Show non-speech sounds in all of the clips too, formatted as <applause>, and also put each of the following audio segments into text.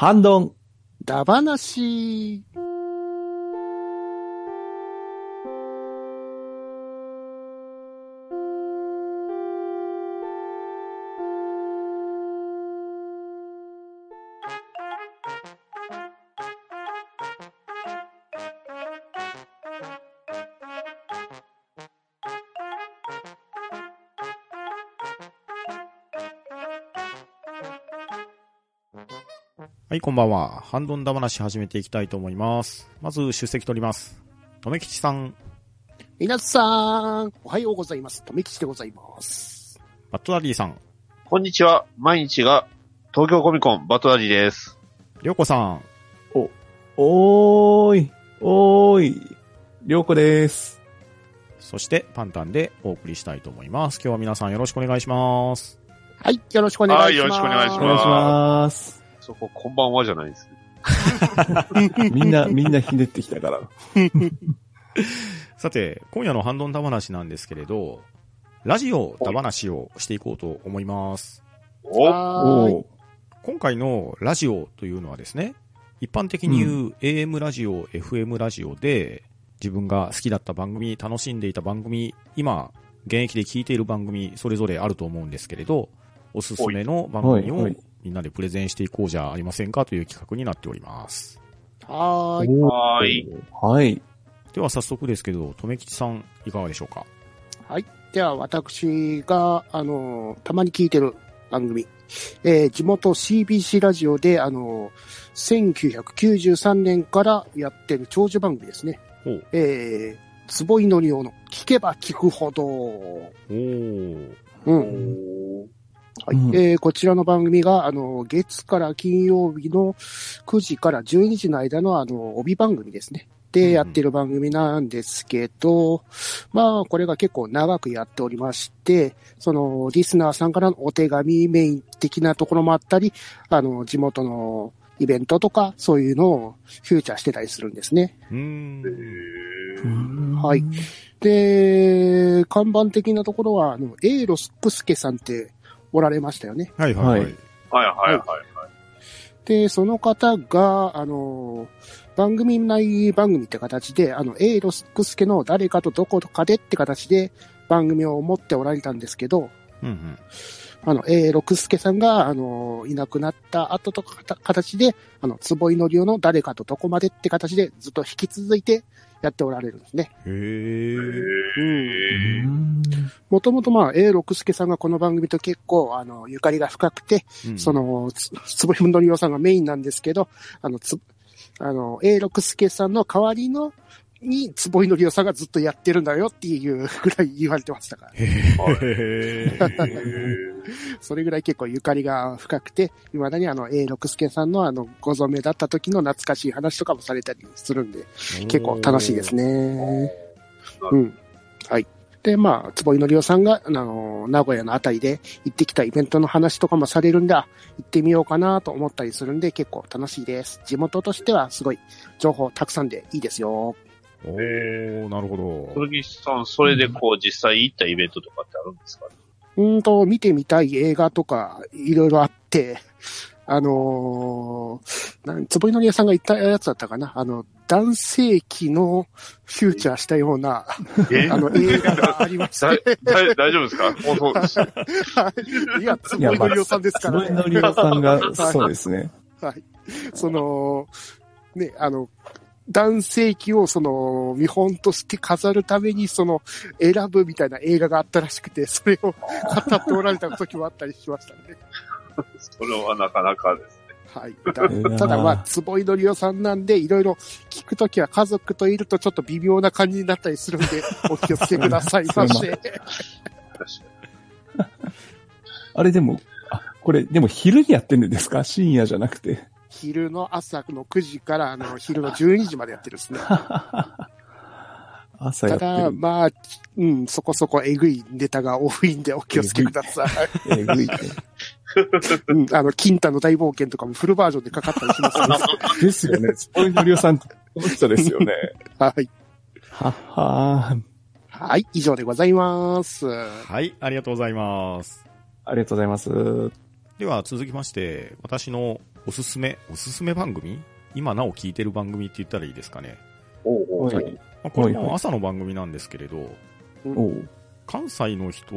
ハンドン。ダバナシー。い、こんばんは。ハンドンダ話始めていきたいと思います。まず、出席取ります。とめきちさん、皆さん、おはようございます。とめきちでございます。バットダディさん、こんにちは。毎日が東京コミコンバトラリーです。りょうこさん、おーい。おーい。りょうこです。そしてパンタンでお送りしたいと思います。今日は皆さんよろしくお願いします。はい、よろしくお願いします。はいよろしくお願いしお願いします。そこ、こんばんはじゃないです。<laughs> みんな、みんなひねってきたから。さて、今夜のハンドンダ話なんですけれど、ラジオダ話をしていこうと思います。おおー。今回のラジオというのはですね、一般的に言う AM ラジオ、FM ラジオで、自分が好きだった番組、楽しんでいた番組、今、現役で聞いている番組、それぞれあると思うんですけれど、おすすめの番組をみんなでプレゼンしていこうじゃありませんかという企画になっております。はーい。はーい。はい。では早速ですけど、とめきちさん、いかがでしょうか？では、私が、あの、たまに聞いてる番組。えー地元 CBC ラジオで、あの、1993年からやってる長寿番組ですね。ほう。えー、坪井のりおの聞けば聞くほど。おー。うん。はいうんえーこちらの番組が、あの、月から金曜日の9時から12時の間の、あの、帯番組ですね。で、やってる番組なんですけど、まあ、これが結構長くやっておりまして、その、リスナーさんからのお手紙メイン的なところもあったり、あの、地元のイベントとか、そういうのをフューチャーしてたりするんですね。うーん。はい。で、看板的なところは、あの、エイロスクスケさんっておられましたよね。はいはいはい。はいはいはいはい。で、その方が、あの、番組内番組って形で、あの、エイロスクスケの誰かとどこかでって形で番組を持っておられたんですけど、うんうん。あの、エイロクスケさんが、あの、いなくなった後とか形で、あの、坪井のりおの誰かとどこまでって形でずっと引き続いてやっておられるんですね。もともとまあ、エイロクスケさんがこの番組と結構、あの、ゆかりが深くて、うん。そ、の、つ <laughs> 坪井のりおさんがメインなんですけど、あの、つ、あの、永六輔さんの代わりの、に、坪井のりおさんがずっとやってるんだよっていうぐらい言われてましたから。<laughs> それぐらい結構ゆかりが深くて、未だにあの、永六輔さんのあの、ご存命だった時の懐かしい話とかもされたりするんで、結構楽しいですね。うん。はい。で、まあ、坪井のりおさんが、あの、名古屋のあたりで行ってきたイベントの話とかもされるんで、あ行ってみようかなと思ったりするんで、結構楽しいです。地元としてはすごい情報たくさんでいいですよ。おー、なるほど。古木さん、それでこう、実際行ったイベントとかってあるんですかうーんと、見てみたい映画とか、いろいろあって、あのー、なん坪井のりおさんが言ったやつだったかな？あの、男性器のフューチャーしたような、え？あの、映画がありましだて、だ大丈夫ですか？放送です。はい。いや、坪井のりおさんですからね。坪井のりおさんが、そうですね。はい。その、ね、あの、男性器をその見本として飾るためにその選ぶみたいな映画があったらしくて、それを語っておられた時もあったりしましたね。それはなかなかですね。はい。たただまあ、坪井のりおさんなんで、いろいろ聞くときは家族といるとちょっと微妙な感じになったりするんで、お気をつけくださいまして。<laughs> あれでも、あ、これ、でも昼にやってるんですか？深夜じゃなくて。昼の朝の9時からあの昼の12時までやってるんですね。<laughs> 朝やってただ、る。まあ、うん、そこそこえぐいネタが多いんでお気をつけください。えぐいね。<laughs> うん、あの、金太の大冒険とかもフルバージョンでかかったりしますね。<laughs> ですよね。坪井のりおさんって、この人ですよね。はい。はっはー。はい、以上でございます。はい、ありがとうございます。ありがとうございます。では続きまして、私のおすすめ、おすすめ番組？今なお聞いてる番組って言ったらいいですかね？おうおうはい。まあ、これはいはいも朝の番組なんですけれど、おう関西の人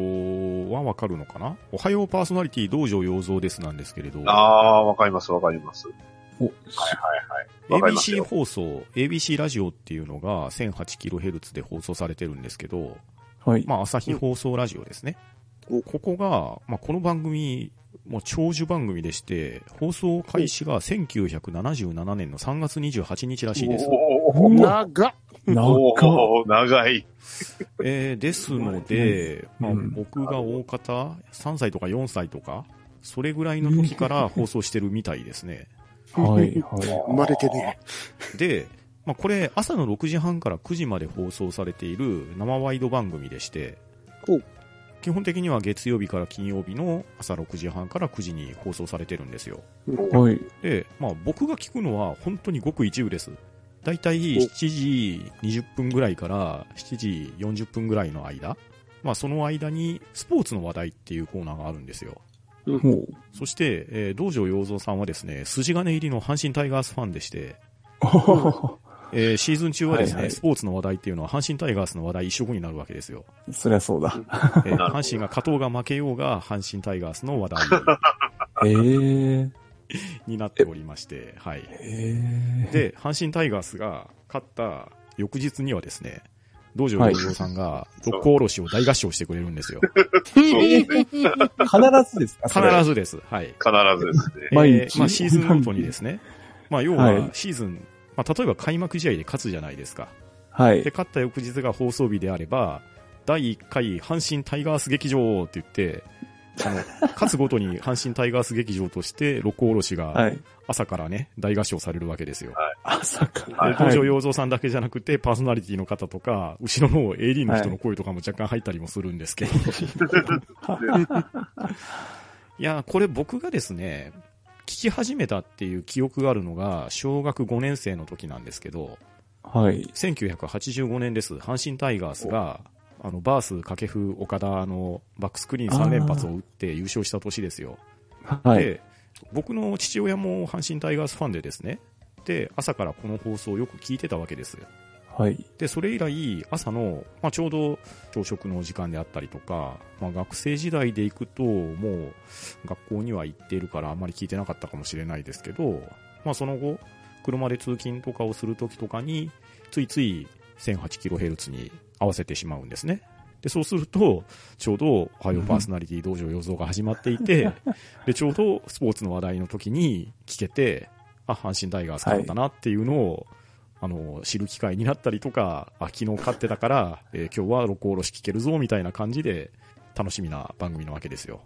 はわかるのかな？おはようパーソナリティ道場洋蔵ですなんですけれど、ああ、わかりますわかります。お、はいはい。わかります ABC よ。放送、ABC ラジオっていうのが 1008kHz で放送されてるんですけど、はい。まあ朝日放送ラジオですね。うんここが、まあこの番組、もう長寿番組でして、放送開始が1977年の3月28日らしいです。長っ長長い。<laughs> えーですので、まあうん僕が大方3歳とか4歳とか、それぐらいの時から <laughs> 放送してるみたいですね。はい、はい。<laughs> 生まれてね。で、まあ、これ朝の6時半から9時まで放送されている生ワイド番組でして基本的には月曜日から金曜日の朝6時半から9時に放送されてるんですよ。はい。で、まあ僕が聞くのは本当にごく一部です。だいたい7時20分ぐらいから7時40分ぐらいの間、まあその間にスポーツの話題っていうコーナーがあるんですよ。ほう。そして、えー道場洋蔵さんはですね、筋金入りの阪神タイガースファンでして、<laughs> えーシーズン中はですね、はいはいスポーツの話題っていうのは阪神タイガースの話題一色になるわけですよ。そりゃそうだ。えー <laughs> 阪神が勝とうが負けようが阪神タイガースの話題ええになっておりまして、はい。ええで、阪神タイガースが勝った翌日にはですね、道場洋蔵さんが六甲おろしを大合唱してくれるんですよ。必ずですか必ずです。はい。必ずですね。えーまあ、シーズンごとにですね。まあ、要ははいシーズン、まあ、例えば開幕試合で勝つじゃないですか。はいで、。勝った翌日が放送日であれば、第1回阪神タイガース劇場って言って、あの、<laughs> 勝つごとに阪神タイガース劇場として、六甲おろしがはい。朝からね、大合唱されるわけですよ。朝か。で、はい道場洋蔵さんだけじゃなくて、パーソナリティの方とか、後ろの AD の人の声とかも若干入ったりもするんですけど。<laughs> いや、これ僕がですね、聞き始めたっていう記憶があるのが、小学5年生の時なんですけど、はい。1985年です。阪神タイガースが、あの、バース、掛布、岡田のバックスクリーン3連発を打って優勝した年ですよ。はい。で、僕の父親も阪神タイガースファンでですね、で、朝からこの放送をよく聞いてたわけです。はい。で、それ以来、朝の、まあ、ちょうど朝食の時間であったりとか、まあ、学生時代で行くと、もう、学校には行っているからあんまり聞いてなかったかもしれないですけど、まあ、その後、車で通勤とかをするときとかに、ついつい 1008kHz に合わせてしまうんですね。で、そうすると、ちょうど、おはようパーソナリティ道場予想が始まっていて、<laughs> で、ちょうどスポーツの話題の時に聞けて、あ、阪神タイガース勝ったなっていうのを、あの、知る機会になったりとか、あ、昨日勝ってたから、えー今日は録音おろし聞けるぞ、みたいな感じで、楽しみな番組なわけですよ。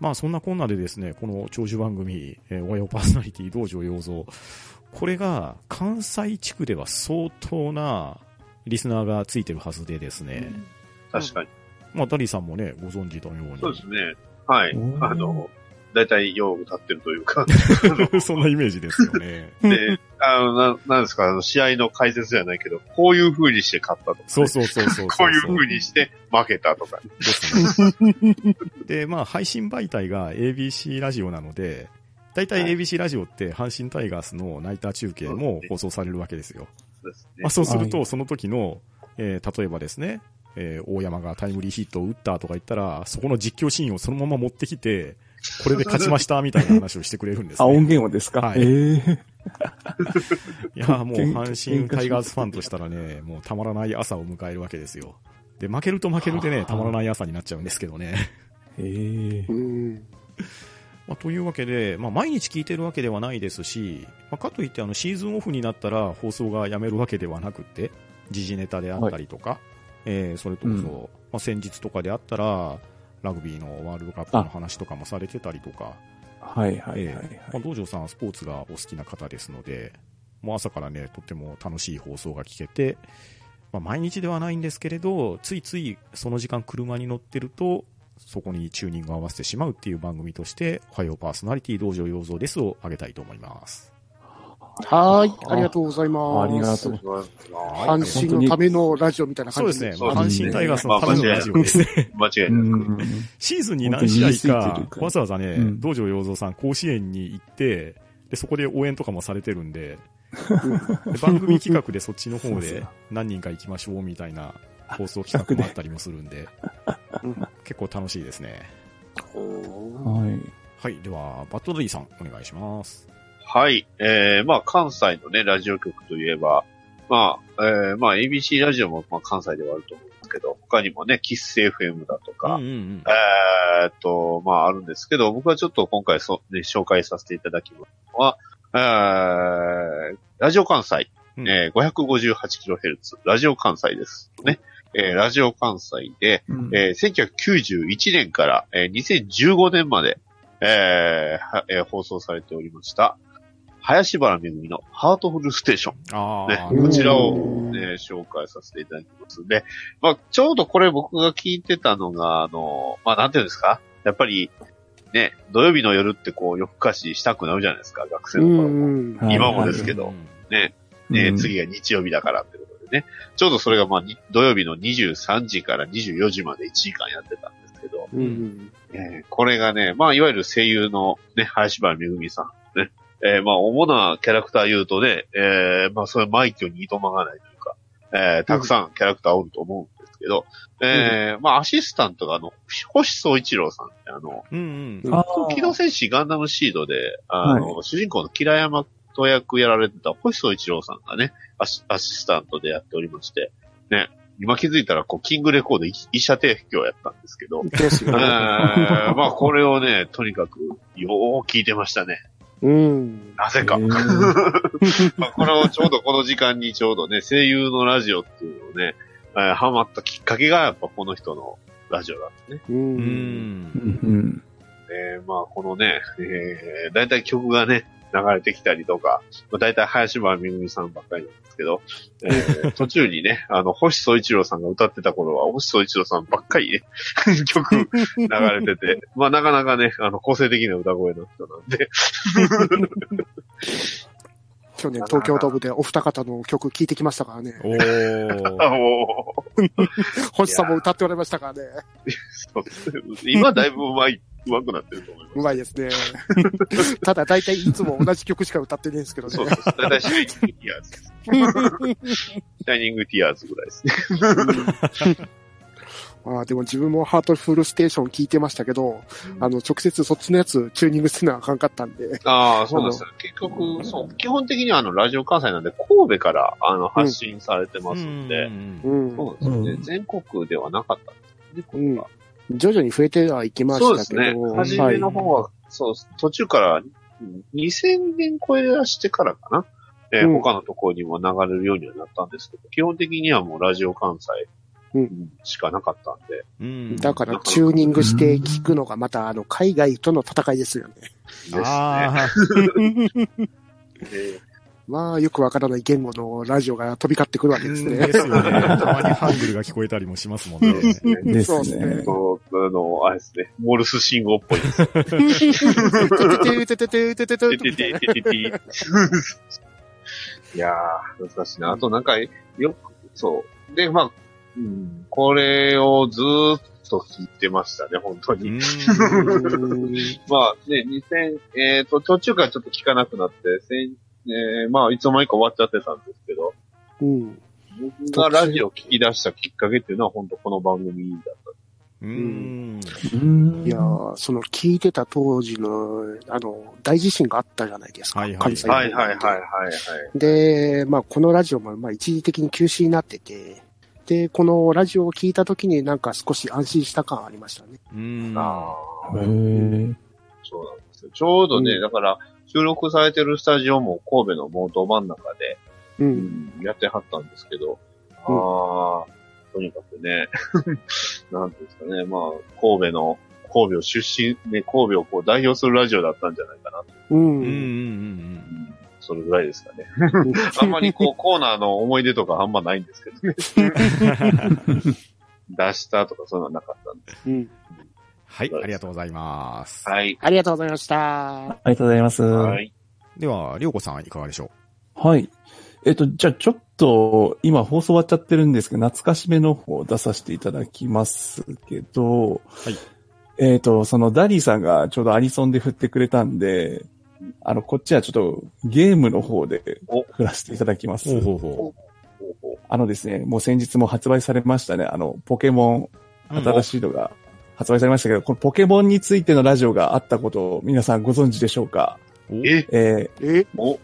まあ、そんなこんなでですね、この長寿番組、えー、おはようパーソナリティ道場洋蔵、これが関西地区では相当なリスナーがついてるはずでですね、確かに。まあ、ダリーさんもね、ご存知のように。そうですね。はいあの、だいたい用具立ってるというか。<laughs> そんなイメージですよね。<laughs> で、あの、ななんですか、あの、試合の解説じゃないけど、こういう風にして勝ったとかね、そうそうそうそうそう。こういう風にして負けたとか。ですね。で、まあ、配信媒体が ABC ラジオなので、大体 ABC ラジオって阪神タイガースのナイター中継も放送されるわけですよ。ですねまあ、。そうすると、はその時の、えー例えばですね、えー大山がタイムリーヒットを打ったとか言ったら、そこの実況シーンをそのまま持ってきて、これで勝ちましたみたいな話をしてくれるんですあ、音ね。源をですか？はいええ <laughs> いやーもう阪神タイガースファンとしたらね、<laughs> もうたまらない朝を迎えるわけですよ。で、負けると負けるでね、たまらない朝になっちゃうんですけどね。ええうん。<laughs> まあ、というわけで、まあ、毎日聞いてるわけではないですし、まあ、かといってあのシーズンオフになったら放送がやめるわけではなくて、時事ネタであったりとか、えーそれとこそ、うんまあ、先日とかであったら、ラグビーのワールドカップの話とかもされてたりとか、はいはいはいえーまあ、道場さんはスポーツがお好きな方ですので、もう朝からね、とっても楽しい放送が聞けて、まあ、毎日ではないんですけれど、ついついその時間車に乗ってると、そこにチューニングを合わせてしまうっていう番組として、おはようパーソナリティ道場洋蔵ですをあげたいと思います。はーい。ありがとうございます。ありがとう。阪神のためのラジオみたいな感じそうですね。そう阪神タイガースのためのラジオですね。間違いない。うん。シーズンに何試合かわざわざね、うん道場洋蔵さん甲子園に行って、で、そこで応援とかもされてるんで、<laughs> で番組企画でそっちの方で何人か行きましょうみたいな放送企画もあったりもするんでうん、結構楽しいですね。はい。はい。では、バッドダディさん、お願いします。はい。えー、まあ、関西のね、ラジオ局といえば、まあ、えー、まあ、ABC ラジオも、まあ、関西ではあると思うんですけど、他にもね、キッス FM だとか、うんうんうん。えーっと、まあ、あるんですけど、僕はちょっと今回そ、ね、紹介させていただきますのは、えー、ラジオ関西、うんえー、558kHz、ラジオ関西です。ね。えー、ラジオ関西で、うんえー、1991年から、えー、2015年まで、えーはえー放送されておりました、林原めぐみのハートフルステーション。ああ、ねこちらを、ね、紹介させていただきます。で、まあ、ちょうどこれ僕が聞いてたのが、あの、まあ、なんていうんですか？やっぱり、ね、土曜日の夜ってこう、夜更かししたくなるじゃないですか、学生うの頃も。今もですけど、ね、ね、うん次が日曜日だからってことでね。ちょうどそれがまあ、に土曜日の23時から24時まで1時間やってたんですけど、うん。えーこれがね、まあ、いわゆる声優のね、林原めぐみさん、ね、えーまあ、主なキャラクター言うとね、えーまあ、それ枚挙にいとまがないというか、えーたくさんキャラクターおると思うんですけど、えーまあ、アシスタントがあの、星総一郎さんってあの、うんうん。あ機動戦士ガンダムシードで、あの、主人公のキラヤマと役やられてた星総一郎さんがね、アシアシスタントでやっておりまして、ね、今気づいたら、こう、キングレコード医医者提供やったんですけど、ですよえーね。まあ、これをね、とにかく、よー聞いてましたね。うん。なぜか。<laughs> まあ、これをちょうどこの時間にちょうどね、声優のラジオっていうのをね、えーハマったきっかけがやっぱこの人のラジオだったね。う。うんん。うんえーまあ、このね、えー、だいたい曲がね、流れてきたりとか、まあ、だいたい林原めぐみさんばっかりなんですけど、えー <laughs> 途中にね、あの、星総一郎さんが歌ってた頃は、星総一郎さんばっかりね、<laughs> 曲流れてて、まあ、なかなかね、あの、個性的な歌声の人なんで、<laughs> 去年東京ドームでお二方の曲聴いてきましたからね。おー。あもう、星さんも歌っておられましたからね。そうですね今だいぶ上手い、上手くなってると思います。うまいですね。<laughs> ただ大体いつも同じ曲しか歌ってないんですけどねそう。です。だいたいシャイニングティアーズ。<laughs> シャイニングティアーズぐらいですね。ああでも自分もハートフルステーション聞いてましたけど、あの、直接そっちのやつチューニングするのはあかんかったんで。ああ、そうなんですよ。結局、そう、基本的にはあの、ラジオ関西なんで、神戸から、あの、発信されてますんで、うん。そうですよね、うん全国ではなかったんですね、これは。徐々に増えてはいきまそうですしたけど。ね。初めの方は、そう、途中から、うん2000年超えらしてからかな。えーうん他のところにも流れるようにはなったんですけど、基本的にはもうラジオ関西うんしかなかったんで。うん。だからチューニングして聞くのがまたあの海外との戦いですよね。ですね。<laughs> まあよくわからない言語のラジオが飛び交ってくるわけですね。ですよね。<laughs> たまにハングルが聞こえたりもしますもんね。ですそうですねあの、あれですね、モールス信号っぽいです。てててててててててててててていやー、難しいな。あとなんか、よく、そう。で、まあ、うん、これをずーっと聞いてましたね、本当うに。ん。まあね、2000、えっ、と、途中からちょっと聞かなくなって、千えーまあ、いつの間にか終わっちゃってたんですけど、うん。僕がラジオ聞き出したきっかけっていうのは本当この番組だった。うん。うんいやーその聞いてた当時の、あの、大地震があったじゃないですか。はいはいはいはいはいはいはい。で、まあ、このラジオも、まあ、一時的に休止になってて、で、このラジオを聞いたときになんか少し安心した感ありましたね。うん。あへーーそうなんですよ。ちょうどね、うんだから、収録されてるスタジオも神戸のもうど真ん中で、う。うんん、やってはったんですけど、ああ、とにかくね、<laughs> なんていうんですかね、まあ、神戸の、神戸を出身、ね、神戸をこう代表するラジオだったんじゃないかなと。う。うん。うん。うん。うんそれぐらいですかね。あんまりこう、<laughs> コーナーの思い出とかあんまないんですけどね。<laughs> 出したとかそういうのはなかったんで。うん。はい、ありがとうございます。はい。ありがとうございました。ありがとうございます。はい。では、りょうこさんいかがでしょはい。えっと、じゃあちょっと、今放送終わっちゃってるんですけど、懐かしめの方を出させていただきますけど、はい。えっと、そのダリーさんがちょうどアニソンで振ってくれたんで、あの、こっちはちょっとゲームの方でお振らせていただきます。ほうほうほほうほうあのですね、もう先日も発売されましたね、あの、ポケモン、新しいのが発売されましたけど、このポケモンについてのラジオがあったことを皆さんご存知でしょうか？え、えーえ？お、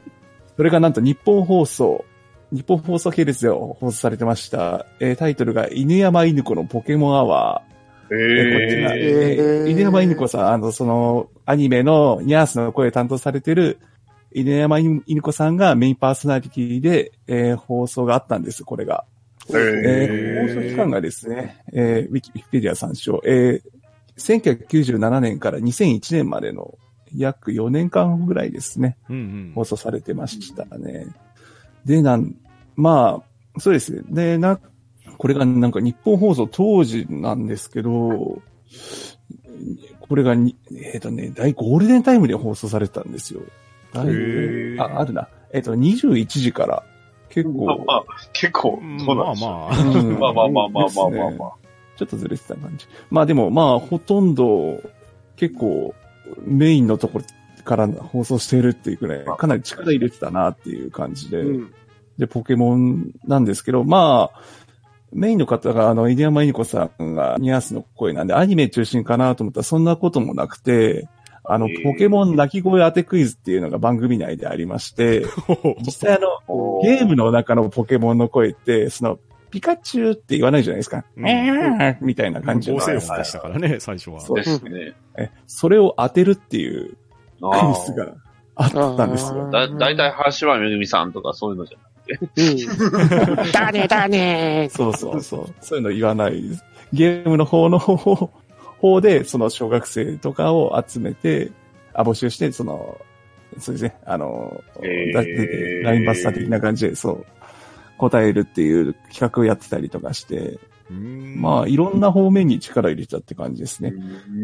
それがなんと日本放送、日本放送系列で放送されてました、えータイトルが犬山犬子のポケモンアワー。ええーこっちえー。えー犬山犬子さん、あの、その、アニメのニャースの声を担当されてる、犬山犬子さんがメインパーソナリティで、えー放送があったんです、これが。ええーー放送期間がですね、えーウィキペディア参照、えー1997年から2001年までの約4年間ぐらいですね。うんうん。放送されてましたね。で、なん、まあ、そうですね。で、な、これがなんか日本放送当時なんですけど、これがに、えっ、とね、大ゴールデンタイムで放送されてたんですよ。あ、あるな。えっ、と、21時から、結構、まあまあ、結構、そうなんですよ。まあまあ。うんまあまあまあまあまあまあまあ。ちょっとずれてた感じ。まあでも、まあ、ほとんど、結構、メインのところから放送してるっていうくらい、かなり力入れてたなっていう感じで、うん。で、ポケモンなんですけど、まあ、メインの方が、あの、入山犬子さんがニャースの声なんで、アニメ中心かなと思ったら、そんなこともなくて、あのポケモン鳴き声当てクイズっていうのが番組内でありまして、<laughs> 実際あの、おゲームの中のポケモンの声って、その、ピカチュウって言わないじゃないですか。うんえーみたいな感じの合成音でしたからね、最初は。そうですね。えそれを当てるっていうクあイズがあったんですよ。あ。だ、だいたい橋場めぐみさんとかそういうのじゃうん。<laughs> だねだねそうそうそう。そういうの言わないです。ゲームの方の方方で、その小学生とかを集めて、あ、募集して、その、そうですね、あの、へー。だ出てラインバスター的な感じで、そう、答えるっていう企画をやってたりとかして、まあ、いろんな方面に力入れたって感じですね。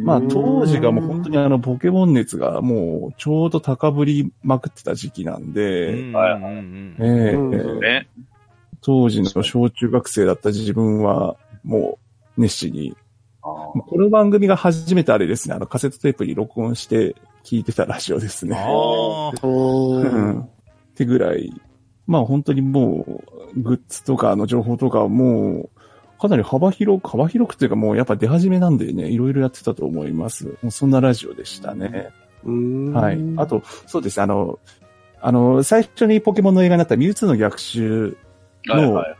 まあ、当時がもう本当にあの、ポケモン熱がもう、ちょうど高ぶりまくってた時期なんで、え。当時の小中学生だった自分は、もう、熱心に、この番組が初めてあれですね、あの、カセットテープに録音して聞いてたラジオですね。ああ。ってぐらい、まあ本当にもう、グッズとかの情報とかはもう、かなり幅広く、幅広くというかもうやっぱ出始めなんでね、いろいろやってたと思います。もうそんなラジオでしたね。うんはい。あと、そうですね、あの、あの、最初にポケモンの映画になったミュウツーの逆襲の、はいはいはい。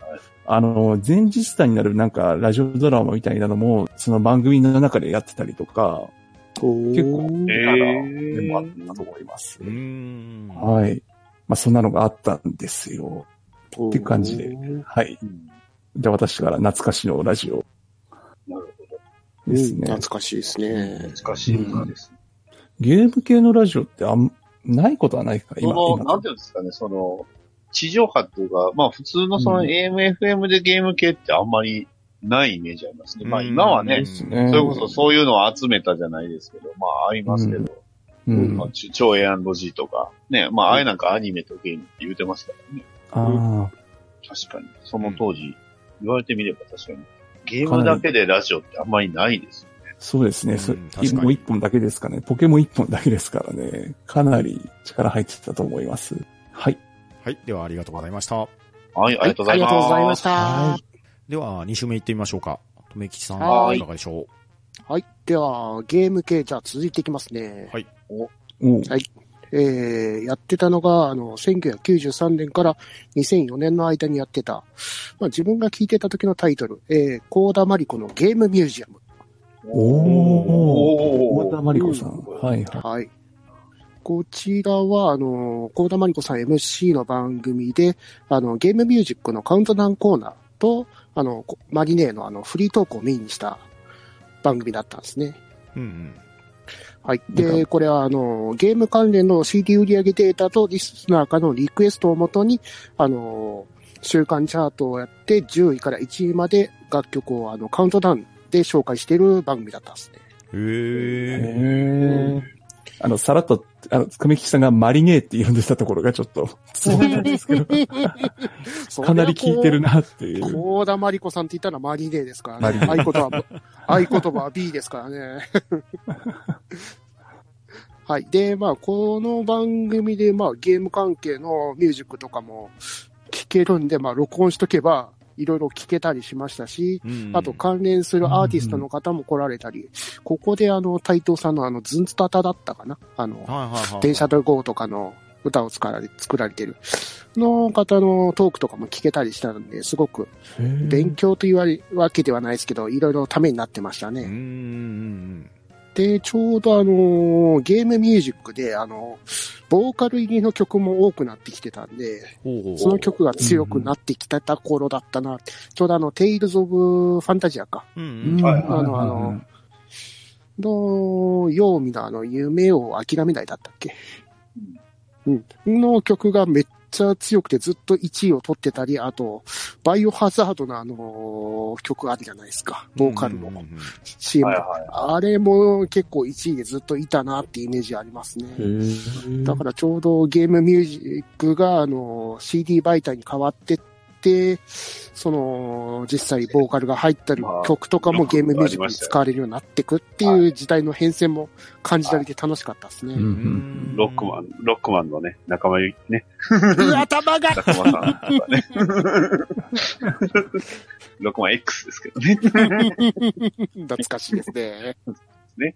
あの、前日談になるなんかラジオドラマみたいなのも、その番組の中でやってたりとか、結構えあーのでもあったと思います。はい。まあ、そんなのがあったんですよ。っていう感じではい。じゃあ私から懐かしのラジオなるですね。懐かしいですね。難しい歌です。ゲーム系のラジオってあん、ないことはないか、今。その、今なんていうんですかね、その、地上波っていうか、まあ普通のそのうん AM、FM でゲーム系ってあんまりないイメージありますね。まあうん今はねで、すね。それこそそういうのを集めたじゃないですけど、まあありますけど、うん。まあ、ち超 A&G とか、ね、まああれなんかアニメとゲームって言うてますからね。ああ、確かに。その当時、言われてみれば確かに。ゲームだけでラジオってあんまりないです。そうですね。うんもう一本だけですかね。ポケモン一本だけですからね。かなり力入ってたと思います。はい。はい。では、ありがとうございました。はい、ありがとうございます。ありがとうございました。はでは、2週目行ってみましょうか。とめきちさん、はいいかがでしょはい。では、ゲーム系、じゃあ続いていきますね。はいおうえー、やってたのが、あの、1993年から2004年の間にやってた、まあ自分が聞いてた時のタイトル、えー、コーダマリコのゲームミュージアム。おー。お大田真理子さん。はいはい。はい。こちらは、あの、コーダマリコさん MC の番組で、あの、ゲームミュージックのカウントダウンコーナーと、あの、こマリネーのあの、フリートークをメインにした番組だったんですね。う。うんはい。で、これは、あの、ゲーム関連の CD 売上データとリスナーからのリクエストをもとに、あの、週間チャートをやって、10位から1位まで楽曲をあのカウントダウンで紹介している番組だったんですね。うん。へえ。あの、さらっと、あの、久米吉さんがマリネーって呼んでたところがちょっと、そうなんですけど、かなり効いてるなっていう。高田真理子さんって言ったらマリネーですからね。合言葉、合言葉は B ですからね。はい。で、まあ、この番組で、まあ、ゲーム関係のミュージックとかも聞けるんで、まあ、録音しとけば、いろいろ聞けたりしましたし、うんあと関連するアーティストの方も来られたり、ここであの、斎藤さんのあの、ズンツタタだったかな？あの。電車と GO とかの歌を作られ作られてるの方のトークとかも聞けたりしたんで、すごく勉強というわわけではないですけど、いろいろためになってましたね。うんで、ちょうどあの、ゲームミュージックで、あの、ボーカル入りの曲も多くなってきてたんで、その曲が強くなってきた頃だったな。ちょうどあの、テイルズ・オブ・ファンタジアか。あのあのの、ヨーミのあの、夢を諦めないだったっけうん。の曲がめっちゃ強くてずっと1位を取ってたり、あと、バイオハザードのあの、曲あるじゃないですか。ボーカルの。CM あれも結構1位でずっといたなってイメージありますね。だからちょうどゲームミュージックがあの CD 媒体に変わってって、その実際ボーカルが入ったりまあ曲とかもゲームミュージックに使われるようになってくっていう時代の変遷も感じられて楽しかったですね。ロックマン、ロックマンのね、仲間ゆね、<laughs> 頭が仲間さんね。<laughs> ロックマン X ですけどね。<laughs> 懐かしいですね。ね。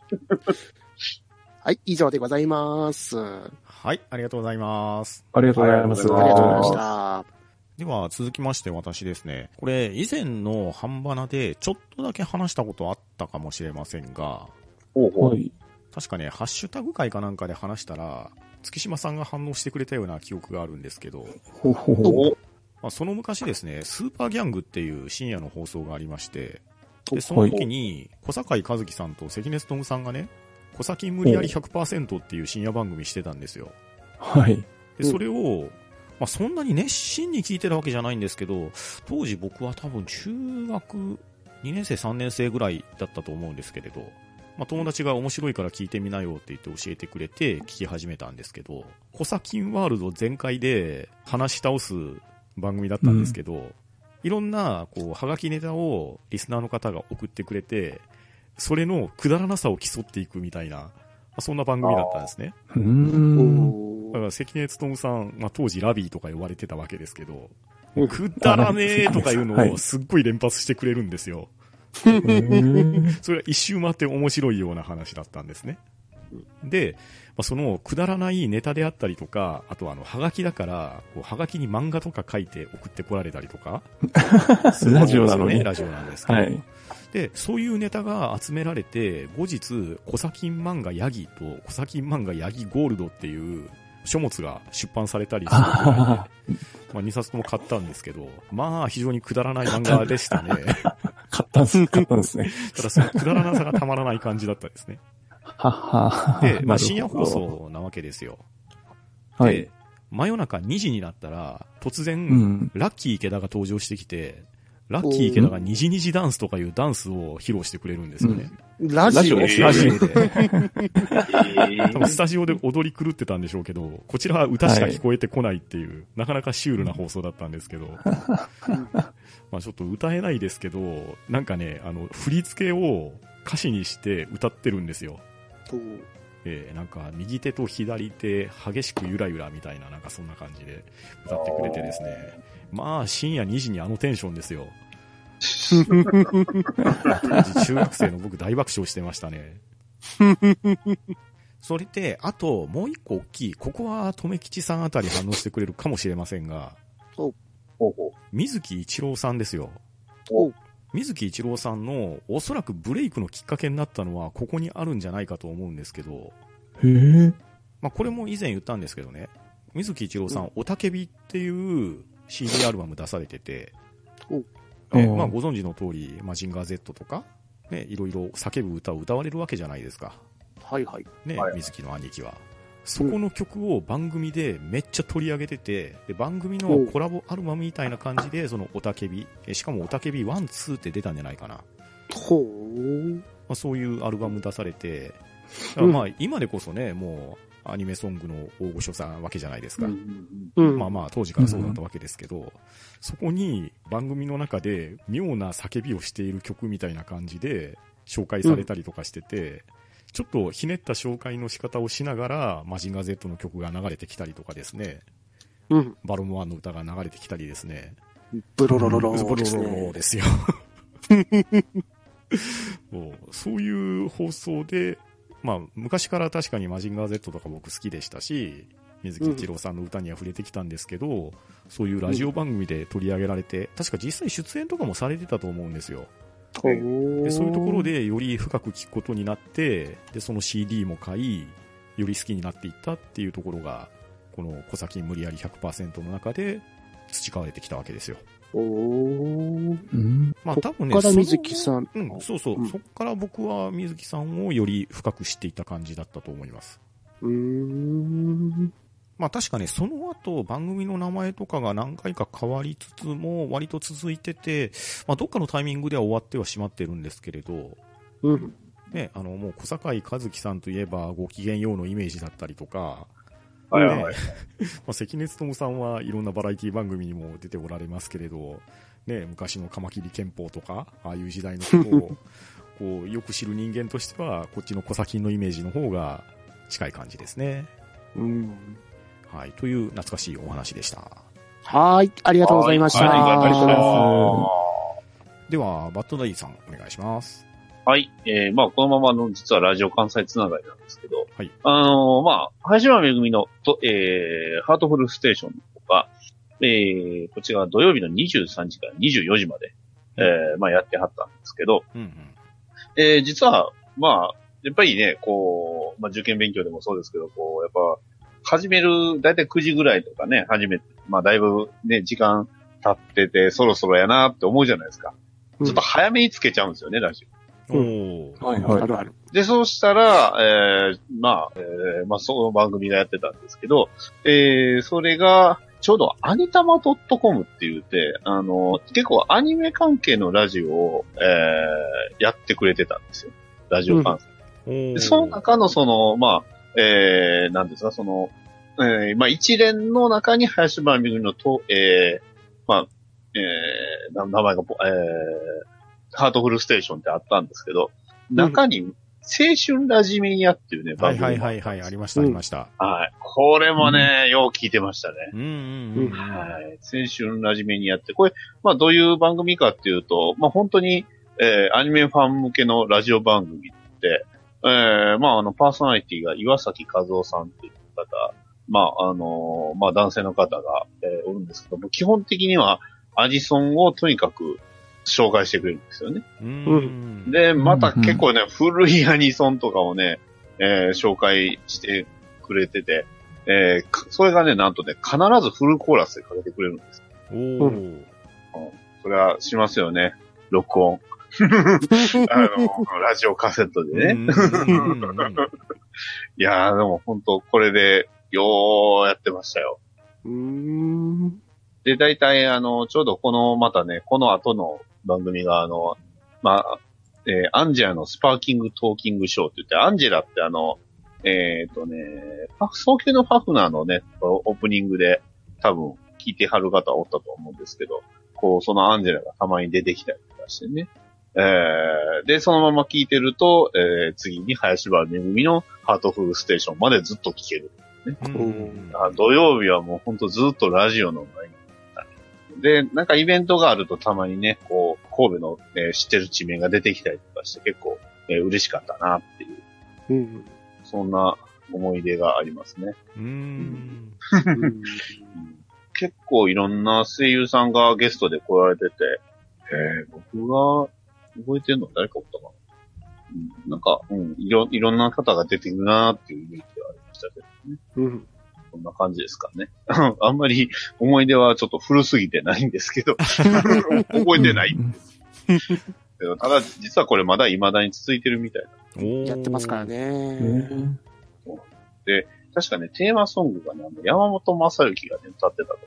はい、以上でございます。あはい、ありがとうございます。ありがとうございます。ありりがとうございましあた。では、続きまして私ですね。これ、以前の半ばなで、ちょっとだけ話したことあったかもしれませんが。はい。確かね、ハッシュタグ会かなんかで話したら、月島さんが反応してくれたような記憶があるんですけど、ほうほうほまあ、その昔ですね、スーパーギャングっていう深夜の放送がありまして、で、その時に、小坂井和樹さんと関根勤さんがね、小崎無理やり100%っていう深夜番組してたんですよ。はい。で、それを、まあ、そんなに熱心に聞いてるわけじゃないんですけど、当時僕は多分中学2年生、3年生ぐらいだったと思うんですけれど、まあ、友達が面白いから聞いてみなよって言って教えてくれて聞き始めたんですけど、コサキンワールド全開で話し倒す番組だったんですけど、いろんな、こう、はがきネタをリスナーの方が送ってくれて、それのくだらなさを競っていくみたいな、まあ、そんな番組だったんですね。だから関根勤さん、まあ、当時ラビーとか呼ばれてたわけですけど、くだらねえとかいうのをすっごい連発してくれるんですよ。うんそれは一周回って面白いような話だったんですね。で、まあ、そのくだらないネタであったりとか、あとはあの、はがきだから、こうはがきに漫画とか書いて送ってこられたりとか、<laughs> ラジオなのにねラジオなんですけど。はい。で、そういうネタが集められて、後日、コサキン漫画ヤギとコサキン漫画ヤギゴールドっていう書物が出版されたりするぐらいで、あまあ、2冊とも買ったんですけど、まあ、非常にくだらない漫画でしたね。<laughs> 買ったんです、買ったんですね。ただ、そのくだらなさがたまらない感じだったですね。ははで、まあ、深夜放。送なわけですよ。はいで。、真夜中2時になったら、突然、うん。ラッキー池田が登場してきて、ラッキー池田がにじにじダンスとかいうダンスを披露してくれるんですよね。ラジオ？ララジオで。え <laughs> 多分スタジオで踊り狂ってたんでしょうけど、こちらは歌しか聞こえてこないっていう、なかなかシュールな放送だったんですけど、<laughs> まあちょっと歌えないですけど、なんかね、あの、振り付けを歌詞にして歌ってるんですよ。えーなんか右手と左手激しくゆらゆらみたいな、なんかそんな感じで歌ってくれてですね。まあ深夜2時にあのテンションですよ。当時中学生の僕大爆笑してましたね。<laughs> それで、あと、もう一個大きい、ここは、留吉さんあたり反応してくれるかもしれませんが。水木一郎さんですよ。お水木一郎さんの、おそらくブレイクのきっかけになったのは、ここにあるんじゃないかと思うんですけど、へえ。まあ、これも以前言ったんですけどね、水木一郎さん、おたけびっていう CD アルバム出されてて、ねおまあ、ご存知の通り、マジンガー Z とか、ね、いろいろ叫ぶ歌を歌われるわけじゃないですか。はいはい。ね、はい水木の兄貴は。そこの曲を番組でめっちゃ取り上げてて、で番組のコラボアルバムみたいな感じで、そのおたけび、えしかもおたけび1、2って出たんじゃないかな。まほう。あ、そういうアルバム出されて、まあ、今でこそね、もう、アニメソングの大御所さんわけじゃないですか。うん。まあまあ、当時からそうだったわけですけど、そこに番組の中で妙な叫びをしている曲みたいな感じで紹介されたりとかしてて、ちょっとひねった紹介の仕方をしながら、マジンガー Z の曲が流れてきたりとかですね、うん。バロムワンの歌が流れてきたりですね、ブロロロロブロですロロロね。ですよ。<laughs> そうそういう放送で、まあ、昔から確かにマジンガー Z とか僕好きでしたし、水木一郎さんの歌には触れてきたんですけど、そういうラジオ番組で取り上げられて、確か実際出演とかもされてたと思うんですよ。でそういうところでより深く聞くことになって、で、その CD も買い、より好きになっていったっていうところが、この小崎無理やり100%の中で培われてきたわけですよ。おー。うん。まあ多分ね、こっから水木さん。うん、そうそう、うんそっから僕は水木さんをより深く知っていた感じだったと思います。うーん。まあ確かね、その後番組の名前とかが何回か変わりつつも割と続いてて、まあどっかのタイミングでは終わってはしまってるんですけれど、うん。ね、あのもう小坂井和樹さんといえばご機嫌ようのイメージだったりとか、はいはいはい。<laughs> まあ、関根勤さんはいろんなバラエティ番組にも出ておられますけれど、ね、昔のカマキリ憲法とか、ああいう時代のことを <laughs> こうよく知る人間としては、こっちの小崎のイメージの方が近い感じですね。うん。はい。という懐かしいお話でした。はーい。ありがとうございました。はいありがとうございまでは、バッドダディさん、お願いします。はい。えー、まあ、このままの、実はラジオ関西つながりなんですけど、はい。あのーまあ、林島めぐみの、と、えー、ハートフルステーションとか、えー、こちらは土曜日の23時から24時まで、えー、まあ、やってはったんですけど、うんうん。えー、実は、まあ、やっぱりね、こう、まあ、受験勉強でもそうですけど、こう、やっぱ、始める、だいたい9時ぐらいとかね、始めて、まあ、だいぶね、時間経ってて、そろそろやなって思うじゃないですか。うんちょっと早めにつけちゃうんですよね、ラジオ。おうー。はいはいあるある。で、そうしたら、えー、まあ、えー、まあ、その番組がやってたんですけど、えー、それが、ちょうどアニタマ .com って言って、あの、結構アニメ関係のラジオを、えー、やってくれてたんですよ。ラジオ関西。おーで、その中のその、まあ、えー、なんですか、その、えー、まあ、一連の中に林原めぐみのと、えー、まあ、えー、な名前がぽ、えー、ハートフルステーションってあったんですけど、中に、青春ラジメニアっていうね、はい番組がはいはいはい、ありました、ありました。はい。これもね、よう聞いてましたね。うんうんうんうん。はい。青春ラジメニアって、これ、まあどういう番組かっていうと、まあ本当に、えー、アニメファン向けのラジオ番組で、えー、まああの、パーソナリティが岩崎和夫さんっていう方、まああのまあ男性の方が、えーおるんですけども、基本的にはアジソンをとにかく紹介してくれるんですよね。うん。で、また結構ね、古いアニソンとかをね、えー紹介してくれてて、えーかそれがね、なんとね、必ずフルコーラスでかけてくれるんです。おー。それはしますよね。録音。<laughs> あの、ラジオカセットでね。うんうんうんうん <laughs> いやー、でも本当これで、よーやってましたよ。うーん。で、大体、あの、ちょうどこの、またね、この後の番組が、あの、まあ、えーアンジェラのスパーキングトーキングショーって言って、アンジェラってあの、えっ、とね、ファ早期のファフナーのね、オープニングで多分聞いてはる方おったと思うんですけど、こう、そのアンジェラがたまに出てきたりとかしてね。えー、で、そのまま聞いてると、えー、次に林原めぐみのハートフルステーションまでずっと聞ける。うんうんあ土曜日はもうほんとずっとラジオの前に。で、なんかイベントがあるとたまにね、こう、神戸の、えー知ってる地名が出てきたりとかして結構、えー嬉しかったなっていう、うん。そんな思い出がありますね。うん。うん結構いろんな声優さんがゲストで来られてて、えー僕が覚えてるの誰かおったかな、うん、なんか、うん、いろ、いろんな方が出てくるなっていうイメージがありましたけどね。うん。こんな感じですかね。<laughs> あんまり思い出はちょっと古すぎてないんですけど、<laughs> 覚えてない。ただ、実はこれまだ未だに続いてるみたいな。やってますから。ね。確かね、テーマソングがね、あの山本正幸がね、歌ってたと。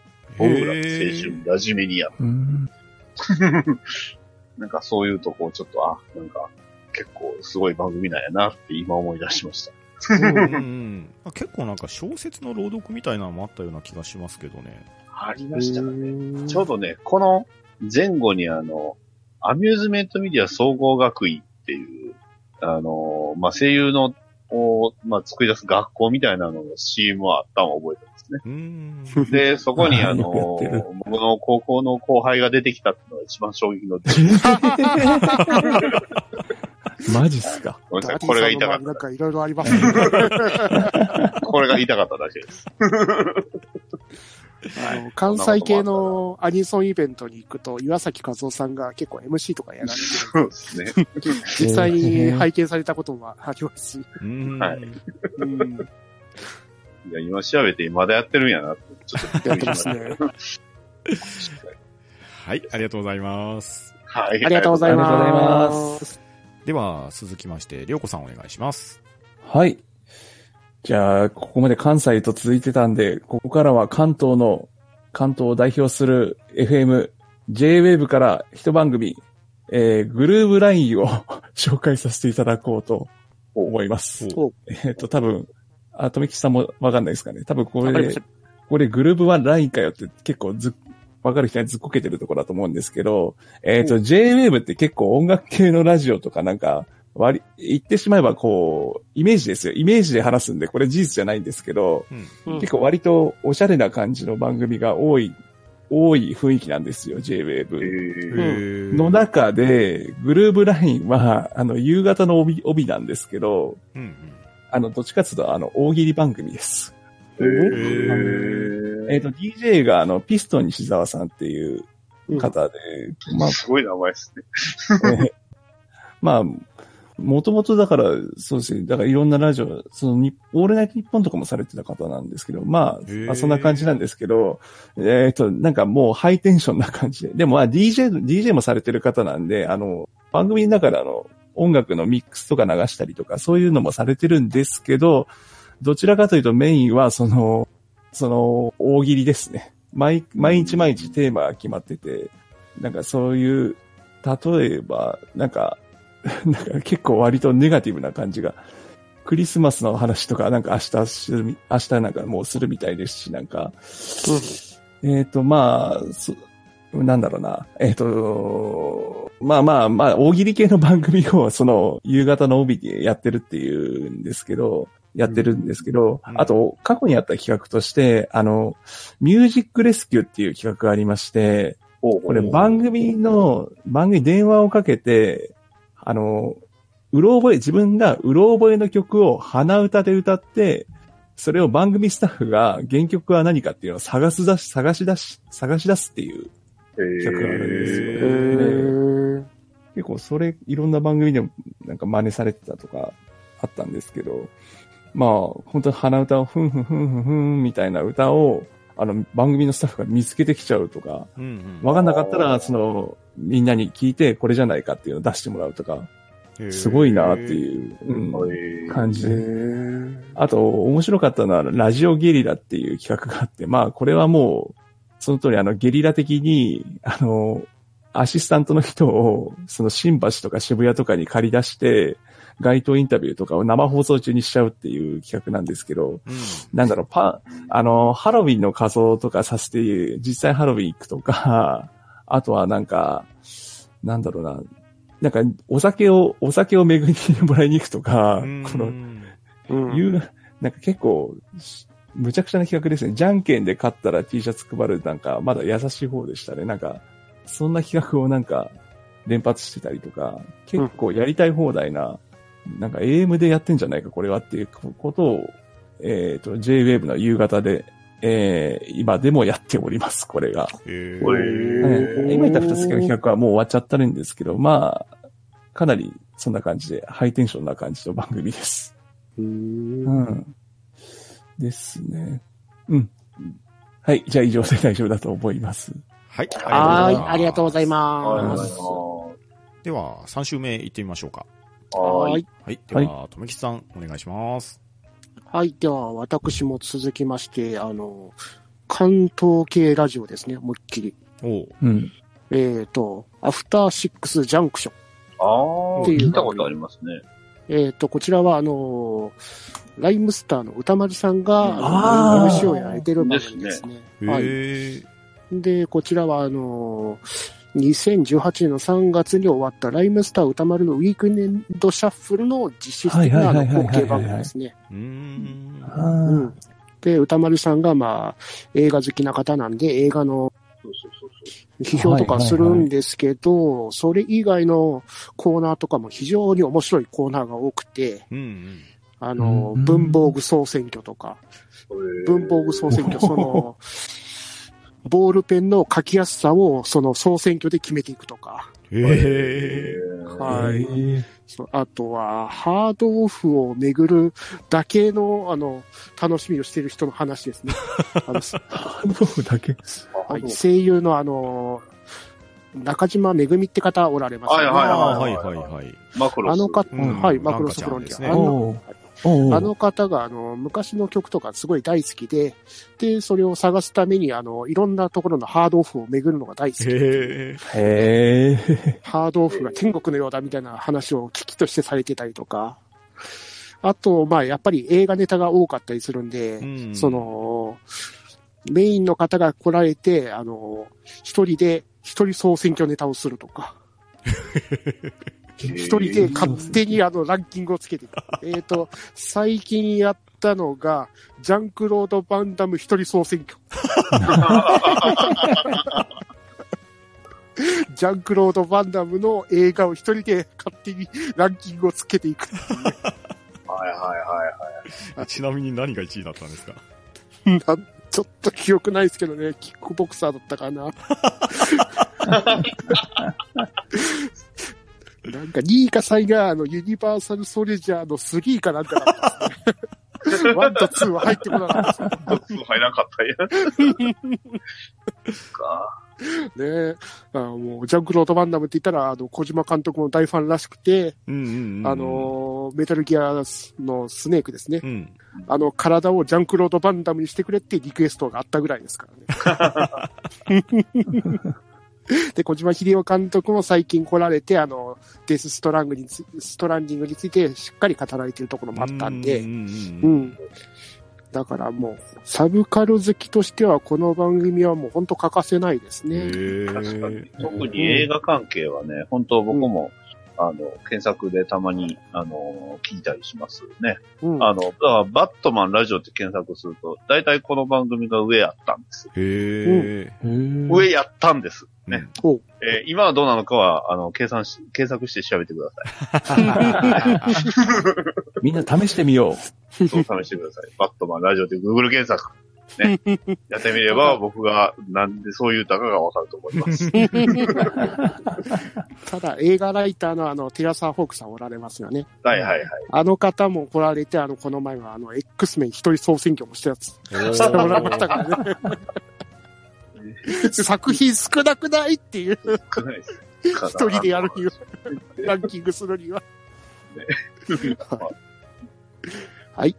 へ僕らの青ー春ラジメニア。うん <laughs> なんかそういうとこちょっと、あ、なんか、結構すごい番組なんやなって今思い出しました。うんうん結構なんか小説の朗読みたいなのもあったような気がしますけどね。ありましたね。ねちょうどね、この前後にあの、アミューズメントメディア総合学院っていう、あの、まあ、声優の、をまあ、作り出す学校みたいなのの CM はあったのを覚えてますね。で、そこにああの僕の高校の後輩が出てきたっていうのが一番衝撃の出来 <laughs> <laughs> マジっすか？ごめんなさい、これが言いたかっなんかいろいろありますね。た。<laughs> これが言いたかっただけです。あの関西系のアニソンイベントに行くと、岩崎和夫さんが結構 MC とかやられてそうですね。る。実際に拝見されたこともありますし。うーんはいうん、いや、今調べてまだやってるんやなって、ちょっとやってますまね。はい、ありがとうございます。はい。ありがとうございます。では、続きまして、りょうこさんお願いします。はい。じゃあ、ここまで関西と続いてたんで、ここからは関東の、関東を代表する FM、J-Wave から一番組、えー、グルーブラインを <laughs> 紹介させていただこうと思います。おえっ、と、多分、あ、とめきさんもわかんないですかね。多分これこれグルーブはラインかよって結構ずっ、わかる人にはずっこけてるところだと思うんですけど、えっ、と、J-Wave って結構音楽系のラジオとかなんか、割り、言ってしまえばこう、イメージですよ。イメージで話すんで、これ事実じゃないんですけど、うん。うん結構割とおしゃれな感じの番組が多い、多い雰囲気なんですよ、え J-Wave。の中で、グルーブラインは、あの、夕方の帯、帯なんですけど、うんうん。あの、どっちかっていうと、あの、大喜利番組です。えーえっ、と、DJ が、あの、ピストン西澤さんっていう方で、まあ、すごい名前ですね。えーまあ、もともとだから、そうですね。だからいろんなラジオ、そのに、オールナイトニッポンとかもされてた方なんですけど、まあ、まあそんな感じなんですけど、えっ、と、なんかもうハイテンションな感じで。でもまあ DJ、DJ もされてる方なんで、あの、番組の中であの、音楽のミックスとか流したりとか、そういうのもされてるんですけど、どちらかというとメインはその、その、大喜利ですね。毎、毎日毎日テーマが決まってて、なんかそういう、例えば、なんか、<laughs> なんか結構割とネガティブな感じが、クリスマスの話とかなんか明日するみ、明日なんかもうするみたいですし、なんか、えっ、と、まあ、そなんだろうな。えっ、と、まあまあまあ、大喜利系の番組を、その、夕方の帯でやってるっていうんですけど、やってるんですけど、うん。あと、過去にあった企画として、あの、ミュージックレスキューっていう企画がありまして、これ番組の、番組に電話をかけて、あの、うろ覚え、自分がうろ覚えの曲を鼻歌で歌って、それを番組スタッフが原曲は何かっていうのを探す出し、探し出し、探し出すっていう企画があるんですよ。へでー。結構それ、いろんな番組でもなんか真似されてたとかあったんですけど、まあ、本当に鼻歌をふんふんふんふんふんみたいな歌を、あの、番組のスタッフが見つけてきちゃうとか、うんうん。わかんなかったら、その、みんなに聞いて、これじゃないかっていうのを出してもらうとか、すごいなってう。いう、うんえー感じへで。ーあと、面白かったのは、ラジオゲリラっていう企画があって、まあ、これはもう、その通り、あの、ゲリラ的に、あの、アシスタントの人を、その新橋とか渋谷とかに借り出して、街頭インタビューとかを生放送中にしちゃうっていう企画なんですけど、うん。なんだろう、パ、あの、ハロウィンの仮装とかさせて、実際ハロウィン行くとか、<laughs> あとはなんか、なんだろうな、なんか、お酒を、お酒を巡りにもらいに行くとか、うんこの、うんいう、なんか結構、しむちゃくちゃな企画ですね。じゃんけんで勝ったら T シャツ配る、なんか、まだ優しい方でしたね。なんか、そんな企画をなんか、連発してたりとか、結構やりたい放題な、なんか AM でやってんじゃないか、これはっていうことを、えっ、と、JWAVE の夕方で、えー、今でもやっております、これが。へこれね今言った二つの企画はもう終わっちゃったんですけど、まあ、かなりそんな感じで、ハイテンションな感じの番組です。うんうん。ですね。うん。はい。じゃあ以上で大丈夫だと思います。はい。はい、ありがとうございありがま。とうございますでは、3週目行ってみましょうか。す。ははいい。。はい。では、とめきちさん、お願いします。はい。では、私も続きまして、あの、関東系ラジオですね、思いっきり。おう。うん。えっ、と、アフターシックスジャンクション。ああ、聞いたことありますね。えっ、と、こちらは、あのー、ライムスターの歌丸さんが、あー MC をやれてる番組ですね。はい。へえ。で、こちらは、あのー、2018年の3月に終わったライムスター歌丸のウィークエンドシャッフルの実質的なあの後継番組ですね。で、歌丸さんが、まあ、映画好きな方なんで、映画の。批評とかするんですけど、それ以外のコーナーとかも非常に面白いコーナーが多くて、うんうん。あの、うん文房具総選挙とか、文房具総選挙、その、<laughs> ボールペンの書きやすさをその総選挙で決めていくとか、へえ。はい。へーそうあとは、ハードオフをめぐるだけの、あの、楽しみをしている人の話ですね。<laughs> あのハードオフだけ？はい、声優のあの、中島めぐみって方おられますよね。はいあはいはいはい。マクロス。あの方、うんはい、マクロスフロンティア。ねあのおうおうあの方が、あの、昔の曲とかすごい大好きで、で、それを探すために、あの、いろんなところのハードオフを巡るのが大好き。へえ。へえ。ハードオフが天国のようだみたいな話を危機としてされてたりとか。あと、まあ、やっぱり映画ネタが多かったりするんで、うんその、メインの方が来られて、あの、一人で、一人総選挙ネタをするとか。<laughs> 一人で勝手にあのランキングをつけていく。<laughs> えっと、最近やったのが、ジャンクロード・バンダム一人総選挙。<laughs> ジャンクロード・バンダムの映画を一人で勝手にランキングをつけていく。はいはいはいはい。ちなみに何が1位だったんですか？ちょっと記憶ないですけどね、キックボクサーだったかな。<laughs> なんか2位か3位があのユニバーサルソルジャーの3かなんかだったんですね。<laughs> 1と2は入ってこなかった <laughs> ですどっちも入らなかったんや。か。ね。あのもうジャンクロード・バンダムって言ったら、あの、小島監督も大ファンらしくて、うんうんうん。あ、の、メタルギアのスネークですね。うん。あの、体をジャンクロード・バンダムにしてくれってリクエストがあったぐらいですからね。<laughs> で、小島秀夫監督も最近来られて、あの、デスストラングにつ、ストランディングについてしっかり語られてるところもあったんで、うんうんううんん。だからもう、サブカル好きとしては、この番組はもう本当欠かせないですね。へ確かにえ。。特に映画関係はね、本当僕も、あの、検索でたまに、あの、聞いたりしますね。うん。あの、だからバットマンラジオって検索すると、大体この番組が上やったんです。へえ。上やったんです。ねね。おえー今はどうなのかは、あの、計算し、検索して調べてくださ <laughs> みんな試してみよい。そう試してください。バットマンラジオって Google 検索。ね。やってみれば、<laughs> 僕がなんでそう言うたかがわかると思います。<laughs> ただ、映画ライターのあの、テラサー・ホークさんおられますよね。はいはいはい。あの方も来られて、あの、この前はあの、X メン一人総選挙もしたやつ、おしてもらいましたからね。<laughs> 作品少なくないっていう、少ないです。一人でやるには、ランキングするには。はい。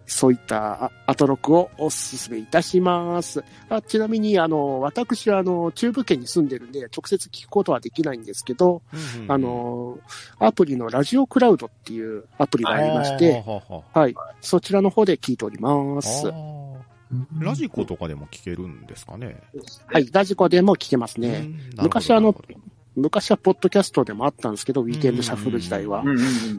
そういったあアトロクをお勧めいたします。あちなみに、あの、私は、あの、中部圏に住んでるんで、直接聞くことはできないんですけど、うんうんあ、の、アプリのラジオクラウドっていうアプリがありまして、ははははい。そちらの方で聞いております。ラジコとかでも聞けるんですかね？はい。ラジコでも聞けますね。うん昔あの、昔はポッドキャストでもあったんですけど、ウィーケンドシャッフル時代は。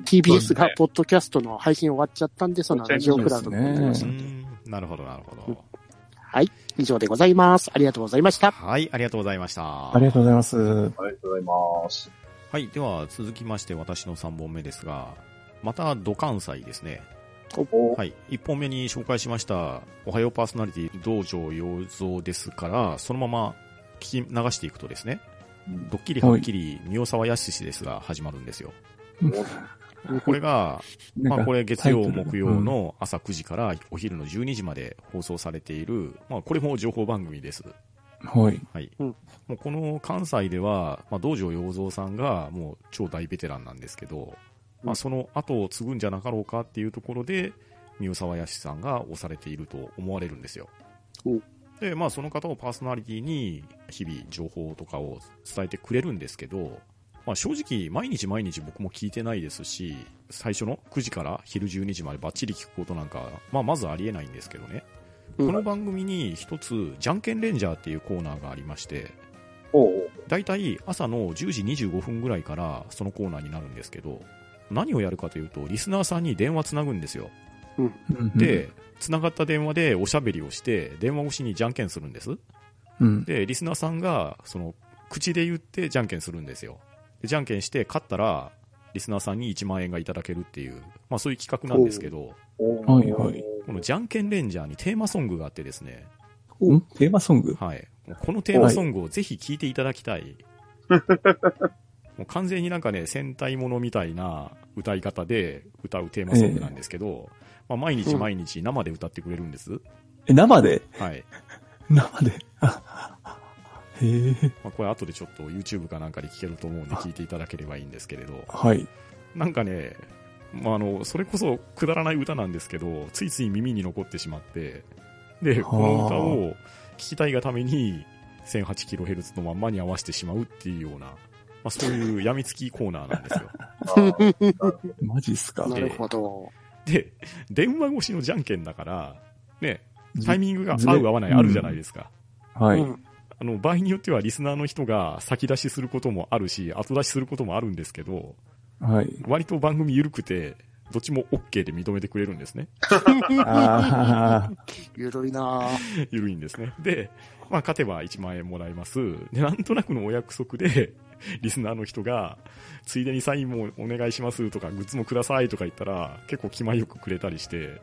TBS がポッドキャストの配信終わっちゃったんで、そのラジオクラウドになってましそたう。んなるほど、なるほど。はい。以上でございます。ありがとうございました。はい、ありがとうございました。う。ありがとうございます。ありがとうございます。はい、では続きまして私の3本目ですが、また土関西ですね。おはい、1本目に紹介しました、おはようパーソナリティ道場洋蔵ですから、そのまま聞き流していくとですね、ドッキリはっきり宮沢康史ですが始まるんですよ。これが、まあこれ月曜、木曜、の朝9時からお昼の12時まで放送されている、まあこれも情報番組です。うんはい。はい。うんもうこの関西では、まあ、道場洋蔵さんがもう超大ベテランなんですけど、まあ、その後を継ぐんじゃなかろうかっていうところで、宮沢康さんが押されていると思われるんですよお。で、まあその方をパーソナリティに日々情報とかを伝えてくれるんですけど、まあ正直、毎日毎日僕も聞いてないですし、最初の9時から昼12時までバッチリ聞くことなんか、まあまずありえないんですけどね。うんこの番組に一つ、じゃんけんレンジャーっていうコーナーがありまして、だいたい朝の10時25分ぐらいからそのコーナーになるんですけど、何をやるかというと、リスナーさんに電話つなぐんですよ。で、つながった電話でおしゃべりをして、電話越しにじゃんけんするんです。うん、で、リスナーさんが、その、口で言ってじゃんけんするんですよ。でじゃんけんして、勝ったら、リスナーさんに1万円がいただけるっていう、まあそういう企画なんですけど、はいはいこのじゃんけんレンジャーにテーマソングがあってですね、んテーマソング？はい。もうこのテーマソングをぜひ聴いていただきたい。<laughs> もう完全になんかね、戦隊ものみたいな歌い方で歌うテーマソングなんですけど、まあ、毎日毎日生で歌ってくれるんです。え、生で？はい。<laughs> 生で？あ <laughs> へえ。まあ、これ後でちょっと YouTube かなんかで聞けると思うんで聞いていただければいいんですけれど、はい。なんかね、まあ、あの、それこそくだらない歌なんですけど、ついつい耳に残ってしまって、で、この歌を聞きたいがために 1008kHz のまんまに合わせてしまうっていうような、まあ、そういう病みつきコーナーなんですよ。<laughs> マジっすか？なるほど。で、電話越しのじゃんけんだから、ね、タイミングが合う合わないあるじゃないですか。はい。うんあの、場合によってはリスナーの人が先出しすることもあるし、後出しすることもあるんですけど、はい。割と番組緩くて、どっちも OK で認めてくれるんですね。あゆるいなぁ <laughs> 緩いんですね。で、まあ、勝てば1万円もらえます。で、なんとなくのお約束で、<laughs> リスナーの人が、ついでにサインもお願いしますとか、グッズもくださいとか言ったら、結構気前よくくれたりして、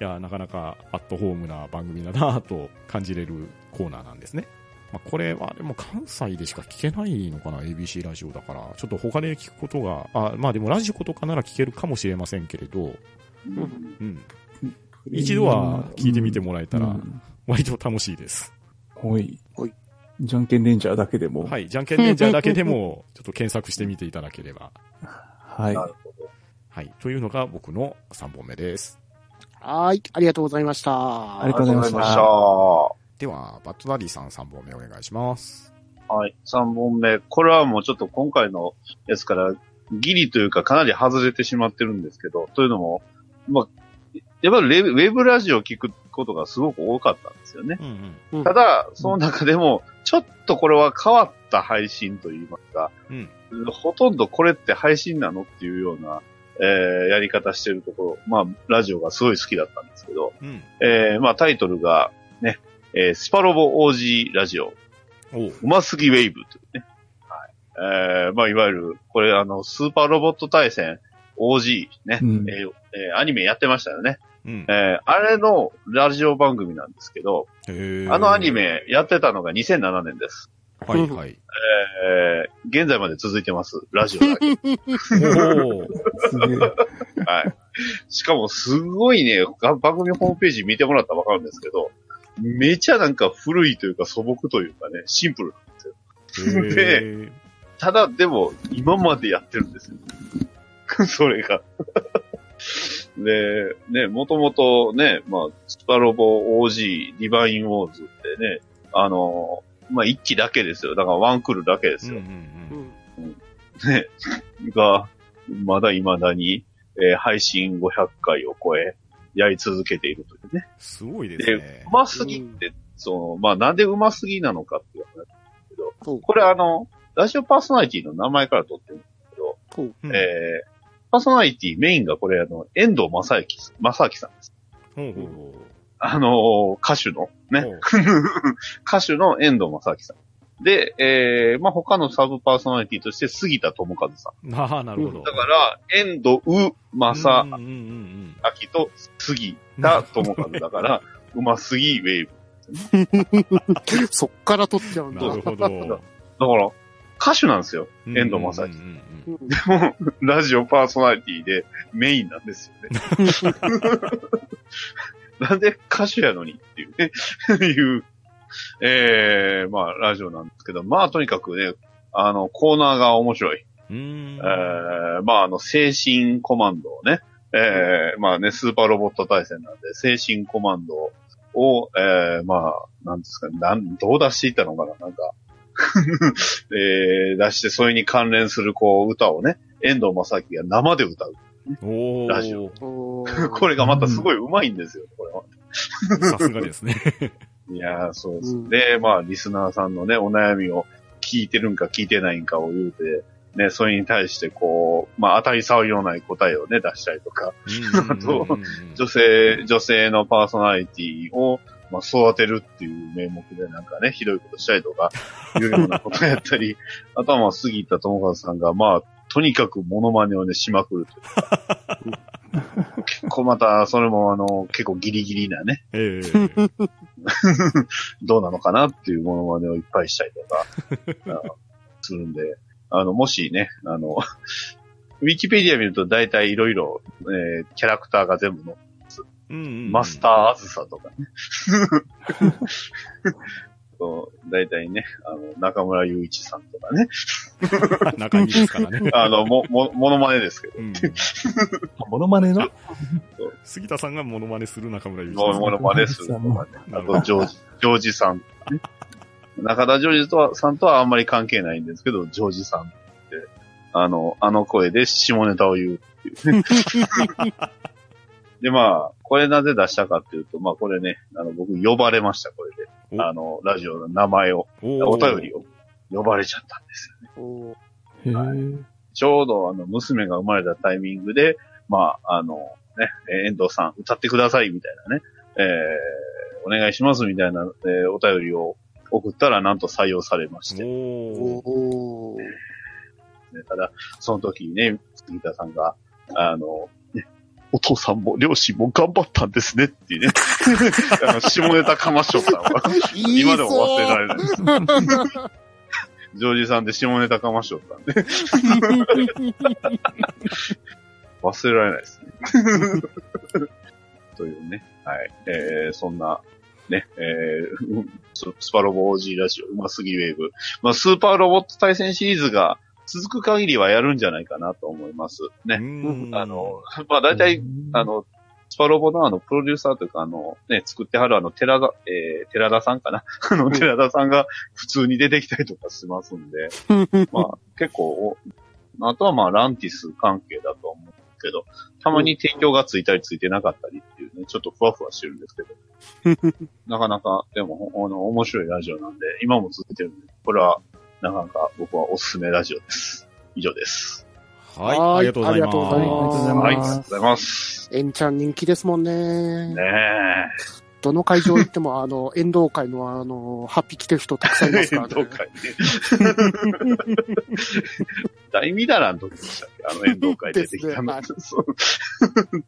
いや、なかなかアットホームな番組だなと感じれるコーナーなんですね。まあ、これはでも関西でしか聞けないのかな ?ABC ラジオだから。ちょっと他で聞くことが、あ、まあでもラジコとかなら聞けるかもしれませんけれど、うん。ー一度は聞いてみてもらえたらうん割と楽しいです。ほい。ほいじゃんけんレンジャーだけでも。。はいい。じゃんけんレンジャーだけでも、ちょっと検索してみていただければ。はい。なるほど。はい。というのが僕の3本目です。はーい。ありがとうございました。ありがとうございましたはでは、バットダディさん3本目お願いします。い。3本目。これはもうちょっと今回のやつから、ギリというかかなり外れてしまってるんですけど、というのも、まあ、やっぱりレウェブラジオを聞くことがすごく多かったんですよね。うんうんただ、その中でも、ちょっとこれは変わった配信といいますか、うんほとんどこれって配信なのっていうような、えーやり方してるところ、まあ、ラジオがすごい好きだったんですけど、うん。うん。えーまあ、タイトルが、ね、えースパロボ OG ラジオ。うますぎウェイブというね。はい。えーまあ、いわゆる、これあの、スーパーロボット対戦 OG ね、うんえーえーアニメやってましたよね。うん。えーあれのラジオ番組なんですけど、あのアニ。メやってたのが2007年です。はいはい。えー現在まで続いてます。ラジオだけ。おーすげえ。<laughs> はい。しかもすごいね、が番組ホームページ見てもらったらわかるんですけど、めちゃなんか古いというか素朴というかね、シンプルなんですよ。へーただ、でも、今までやってるんですよ。<laughs> それが。で、ね、もともとね、まあ、スパロボ OG、ディバインウォーズってね、あの、まあ、一機だけですよ。だからワンクールだけですうんうよ。んうんね、が、まだ未だに、えー配信500回を超え、やり続けているというね。すごいですでね、。うますぎって、その、まあ、なんでうますぎなのかっていう話ですけど、これあの、ラジオパーソナリティの名前から取ってるんですけど、えーパーソナリティメインがこれあの、遠藤正幸、正幸さんです。ほうほうほあのー歌手の、う。ね、<laughs> 歌手の遠藤正幸さん。で、えー、まあ、他のサブパーソナリティとして杉田智和さん。ああ、なるほど。だから、遠藤正うんうんうん明と杉田智和だから、うますぎウェーブ。そっから撮っちゃううんん。だ。なるほど。<laughs> だから、歌手なんですよ。遠藤正幸うんうんうんうんでも、ラジオパーソナリティでメインなんですよね。なんで歌手やのにっていうね、いう、えー、まあ、ラジオなんですけど、まあ、とにかくね、あの、コーナーが面白い。うん。うんえー、まあ、あの、精神コマンドをね、えー、まあね、スーパーロボット対戦なんで、精神コマンドを、えー、まあ、なんですかね、なん、どう出していったのかななんか、<laughs> えー出して、それに関連するこう歌をね、遠藤正樹が生で歌う。おラジオ <laughs> これがまたすごい上手いんですよ、これは。さすがですね。<laughs> いやー、そうです。うんで、まあ、リスナーさんのね、お悩みを聞いてるんか聞いてないんかを言うて、ね、それに対してこう、まあ、当たり障りのない答えをね、出したりとか、あと女性、女性のパーソナリティを、まあ、育てるっていう名目でなんかね、ひどいことしたりとか、<laughs> いうようなことやったり、あとはまあ、杉田智和さんが、まあ、とにかくモノマネをね、しまくるというか。<laughs> 結構また、それもあの、結構ギリギリなね、ええ <laughs> どうなのかなっていうモノマネをいっぱいしたりとか、あするんで、あの、もしね、あの、ウィキペディア見ると大体いろいろ、えーキャラクターが全部の、うんうんマスターあずさとかね。<laughs> そう大体ね、あの、中村雄一さんとかね、ー。<laughs> 中身ですからね。<laughs> あの、も、も、モノマネですけど、うんモノマネの？杉田さんがモノマネする中村祐一モモノマネするとかね。あと、ジョージ、ジョージさんとかね。中田ジョージとは、さんとはあんまり関係ないんですけど、ジョージさんって、あの、あの声で下ネタを言うっていうね。で、まあ、これなぜ出したかっていうと、まあこれね、あの、僕呼ばれました、これで。お。あの、ラジオの名前を、お便りを呼ばれちゃったんですよね。おへー。え。ちょうどあの、娘が生まれたタイミングで、まあ、あの、ね、えー遠藤さん歌ってくださいみたいなね、えー、お願いしますみたいな、えーお便りを送ったらなんと採用されまして、ただ、その時にね、杉田さんが、あの、ね、お父さんも両親も頑張ったんですねっていうね、<laughs> あの下ネタかましょったのが、今でも忘れられない。ジョージさんで下ネタかましょったんで、<laughs> 忘れられないですね。<laughs> というね、はい。えー、そんな、ね、えースパロボ OG ラジオ、うますぎウェーブ。まあ、スーパーロボット対戦シリーズが続く限りはやるんじゃないかなと思います。ね。うん。あの、<laughs> まあ、大体、あの、スパロボのあの、プロデューサーというか、あの、ね、作ってはるあの、寺田、えー、寺田さんかな？<laughs> あの、寺田さんが <laughs> 普通に出てきたりとかしますんで、まあ、結構、おあとはまあ、ランティス関係だと思うけど、たまに提供がついたりついてなかったりっていうね、ちょっとふわふわしてるんですけど、なかなか、でも、あの、面白いラジオなんで、今も続いてるんで、これは、なかなか僕はおすすめラジオです。以上です。はい、はいありがとうございます。ありがとうございますはい、ありがますとうございます。エンちゃん人気ですもんね。ねえ。どの会場行っても、あの、<laughs> 遠藤会のあの、ハッピー着てる人たくさんいますからね。遠藤会ね。<laughs> 大ミダラの時でしたっけ？あの遠藤会出てきたの。です <laughs> そう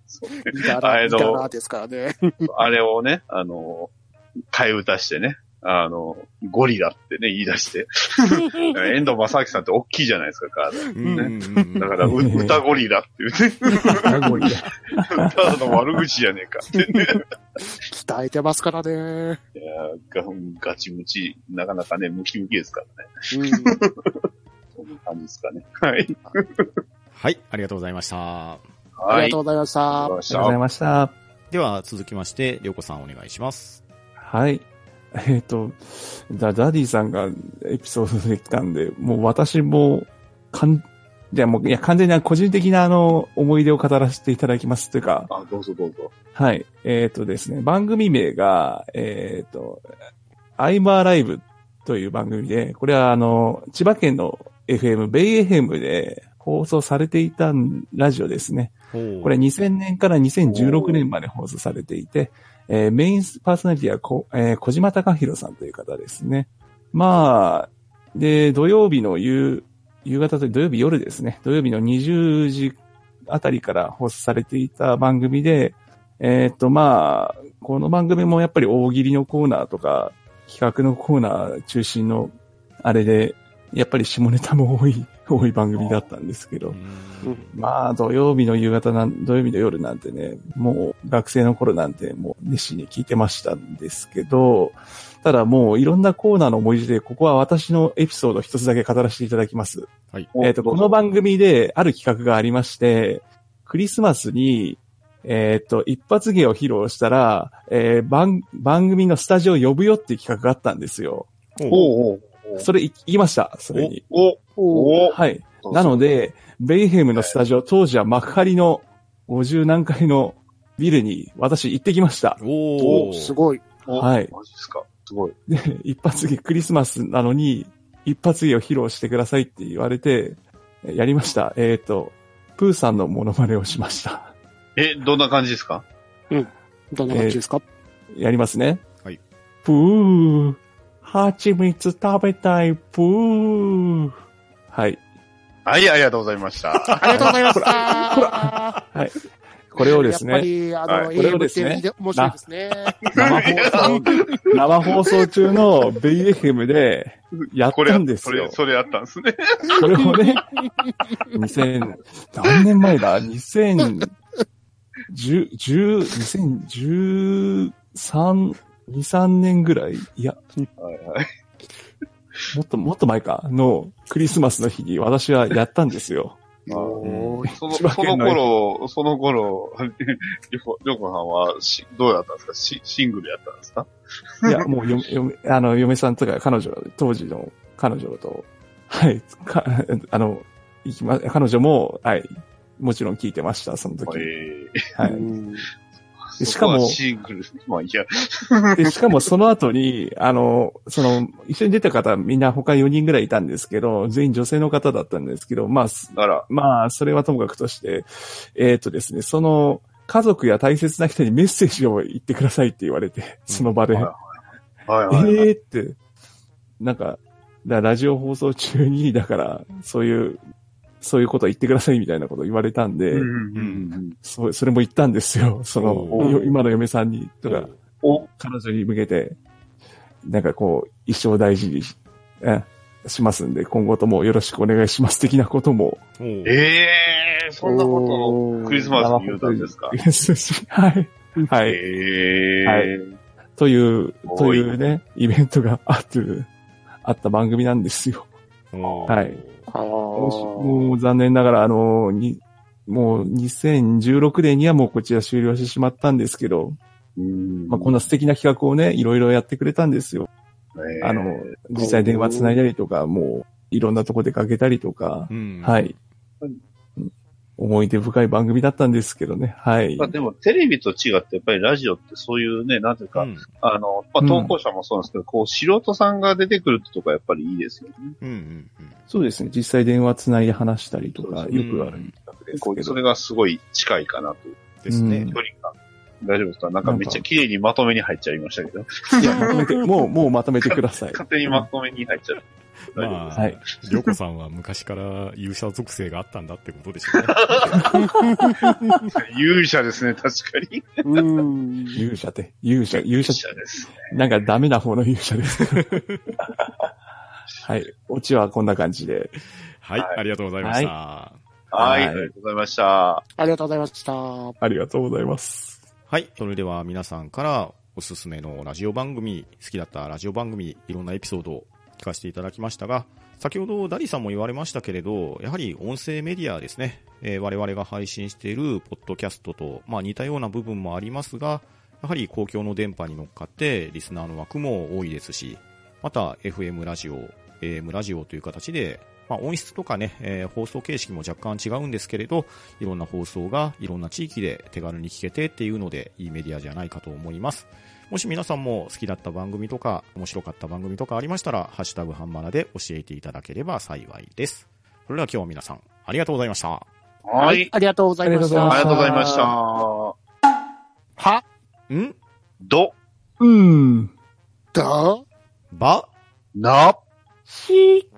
そうねみたら、あのみたらですからね。あれをね、あの、替え歌してね、あの、ゴリラってね、言い出して。<laughs> 遠藤正明さんって大きいじゃないですか、体。うんうんうんだから、う歌ゴリラって言って、名古屋。ただの悪口じゃねえかってね。鍛えてますからね。いやーガガチムチ、なかなかね、ムキムキですからね。うん。そんな感じですかね。はい。はい、ありがとうございました。あはい。りがとうございました。ありがとうございましありがとうございました。では、続きまして、りょうこさんお願いします。はい。えっ、と、ダダディさんがエピソードできたんで、もう私も、かん、じゃあもう、いや、完全に個人的なあの、思い出を語らせていただきますというか、あ、どうぞどうぞ。はい。えっ、とですね、番組名が、えっ、と、アイマーライブという番組で、これはあの、千葉県の FM、ベイ FM で放送されていたラジオですね。これ2000年から2016年まで放送されていて、えーメインパーソナリティはこ、えー小島隆弘さんという方ですね。まあ、で、土曜日の夕、夕方と土曜日夜ですね。土曜日の20時あたりから放送されていた番組で、えーっと、まあ、この番組もやっぱり大喜利のコーナーとか、企画のコーナー中心の、あれで、やっぱり下ネタも多い、多い番組だったんですけど、まあ、土曜日の夕方なん、土曜日の夜なんてね、もう学生の頃なんてもう熱心に聞いてましたんですけど、ただもういろんなコーナーの思い出で、ここは私のエピソード一つだけ語らせていただきます。はい。えっ、と、この番組である企画がありまして、クリスマスに、えっ、と、一発芸を披露したら、えー番、番組のスタジオを呼ぶよっていう企画があったんですよ。おうおうそれ行きました、それに。お、お、はい。なので、ベイヘムのスタジオ、当時は幕張の50何階のビルに私行ってきました。おおすごい。おはいマジですか？すごい。で、一発芸クリスマスなのに、一発芸を披露してくださいって言われて、やりました。えっ、と、プーさんのモノマネをしました。え、どんな感じですか？どんな感じですか、やりますね。はい。プー、蜂蜜食べたい、プー。はい。はい、ありがとうございました。ありがとうございました。ほはい。これをですやっぱね、り、あの、はいこれを AM ですねって面白いですね。生放送、生放送中のベイエフムでやっこれたんですよそれ、。それやったんですね。これをね、2000、何年前だ ?2010、10 2013、2、3年ぐらいいや、はいはい。もっと、もっと前かのクリスマスの日に私はやったんですよ。<laughs> おーその、その頃、その頃、りょこ、りょこさんはし、どうやったんですか？シシングルやったんですか？いや、もう嫁、嫁、あの、嫁さんとか彼女、当時の彼女と、はい、か、あの、行きま、彼女も、はい、もちろん聞いてました、その時。えはうい。しかもシングル、まあいいや。で、しかもその後に、あの、その、一緒に出た方、みんな他4人ぐらいいたんですけど、全員女性の方だったんですけど、まあ、すあら、まあ、それはともかくとして、えっ、とですね、その、家族や大切な人にメッセージを言ってくださいって言われて、その場で。はいはいえはいはい。えーって、なんか、だラジオ放送中に、だから、そういう、そういうこと言ってくださいみたいなこと言われたんで、うんうんうん。そうそれも言ったんですよ。その、今の嫁さんに、とか、お、彼女に向けて、なんかこう、一生大事にしえしますんで、今後ともよろしくお願いします的なことも、ええー、そんなことをクリスマスに言うたんですか？はい。はい。ええー。はい。という、というね、イベントがあって、あった番組なんですよ。はい。あもう残念ながら、あの、に、もう2016年にはもうこちら終了してしまったんですけど、うんまあ、こんな素敵な企画をね、いろいろやってくれたんですよ。えーあの、実際電話つないだりとか、もういろんなとこ出かけたりとか、うん。。はい思い出深い番組だったんですけどね。はいまあ。でもテレビと違ってやっぱりラジオってそういうね、なんていうか、うん。あの、まあ、投稿者もそうなんですけど、こう、素人さんが出てくるってとこやっぱりいいですよね。うん。うん。そうですね。実際電話つないで話したりとか、よくある企画ですけど。こうそれがすごい近いかなと。ですねうん。距離が。大丈夫ですか？なんかめっちゃ綺麗にまとめに入っちゃいましたけど。いや、まとめて、<laughs> もう、もうまとめてください。勝手にまとめに入っちゃう。大丈夫まあ、はい。りょうこさんは昔から勇者属性があったんだってことでしょうね。<laughs> 勇者ですね、確かに。うん。勇者って、勇者、勇者勇者です。なんかダメな方の勇者です。<laughs> はい。オチはこんな感じで。はい、はいありがとうございました。はい、はいありがとうございました。ありがとうございました。ありがとうございます。はい。それでは皆さんからおすすめのラジオ番組、好きだったラジオ番組、いろんなエピソードを聞かせていただきましたが、先ほどダリさんも言われましたけれど、やはり音声メディアですね。えー我々が配信しているポッドキャストと、まあ似たような部分もありますが、やはり公共の電波に乗っかってリスナーの枠も多いですし、また FM ラジオ、AM ラジオという形で、まあ、音質とかね、えー放送形式も若干違うんですけれど、いろんな放送がいろんな地域で手軽に聞けてっていうので、いいメディアじゃないかと思います。もし皆さんも好きだった番組とか、面白かった番組とかありましたら、ハッシュタグハンマナで教えていただければ幸いです。それでは今日は皆さん、ありがとうございました。はい。ありがとうございました。あありがとうございました。は、ん？ど、うん。だ、ば？な、し？